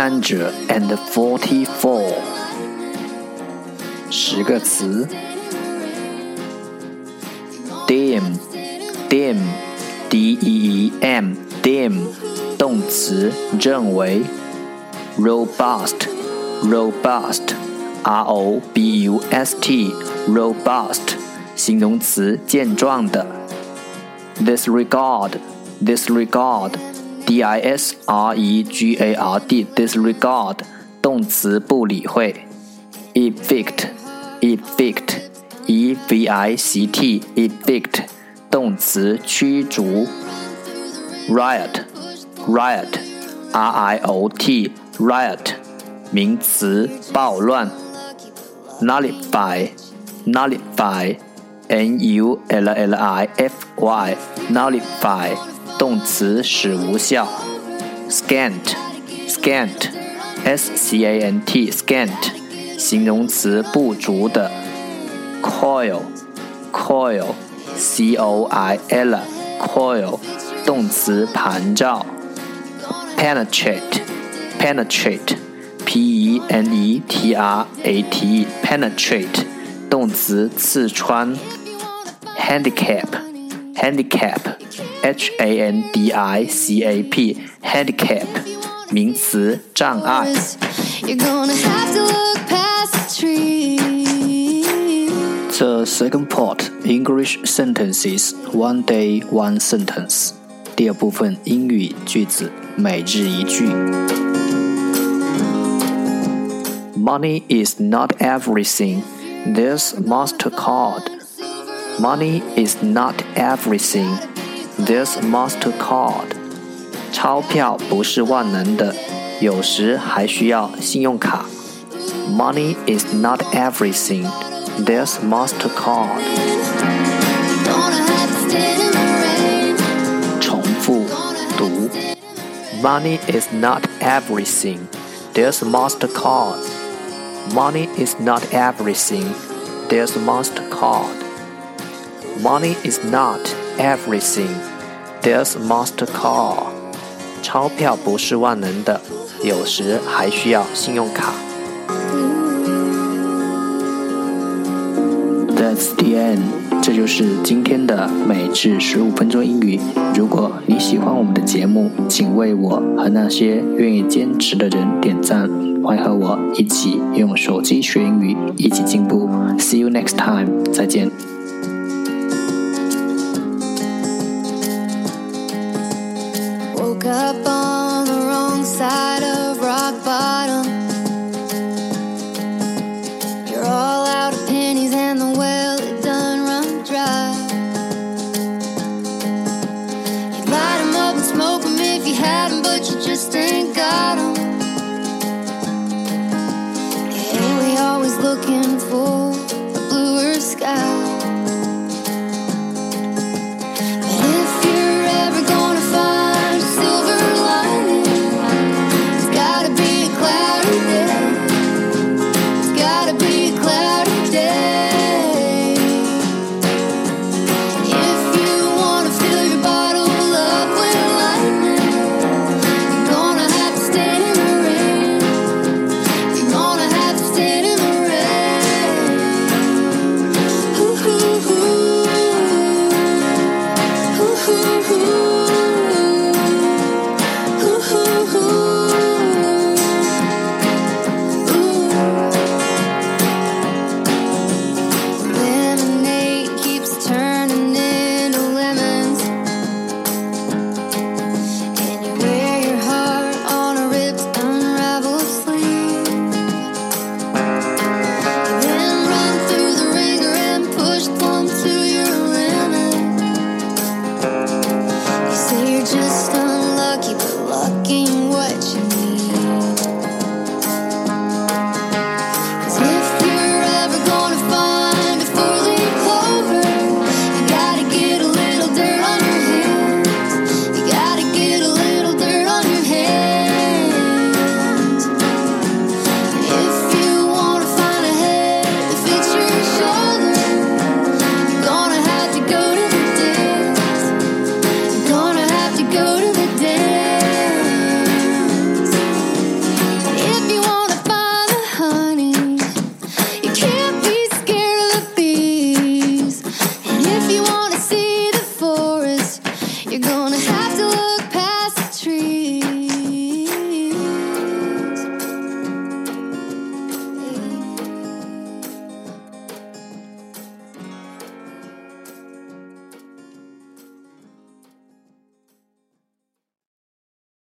hundred and forty-four，十个词。Dim，dim，d-e-e-m，dim，动词，认为。Robust，robust，r-o-b-u-s-t，robust，形容词，健壮的。Disregard，disregard。 D I S R E G A R D disregard 动词不理会，evict evict E V I C T evict 动词驱逐，riot riot R I O T riot 名词暴乱，nullify nullify N U L L I F Y nullify 动词使无效，scant，scant，s c a n t，scant，形容词不足的，coil，coil，c o i l，coil，动词盘绕，penetrate，penetrate，p e n e t r a t e，penetrate，动词刺穿，handicap，handicap。H A N D I C A P handicap 名词障碍。The second part English sentences one day one sentence 第二部分英语句子每日一句。Money is not everything. There's Mastercard. Money is not everything. There's Mastercard，钞票不是万能的，有时还需要信用卡。Money is not everything. There's Mastercard。重复读。Money is not everything. There's Mastercard. Money is not everything. There's Mastercard. Money is not everything. There's Mastercard，钞票不是万能的，有时还需要信用卡。That's the end，这就是今天的每日十五分钟英语。如果你喜欢我们的节目，请为我和那些愿意坚持的人点赞。欢迎和我一起用手机学英语，一起进步。See you next time，再见。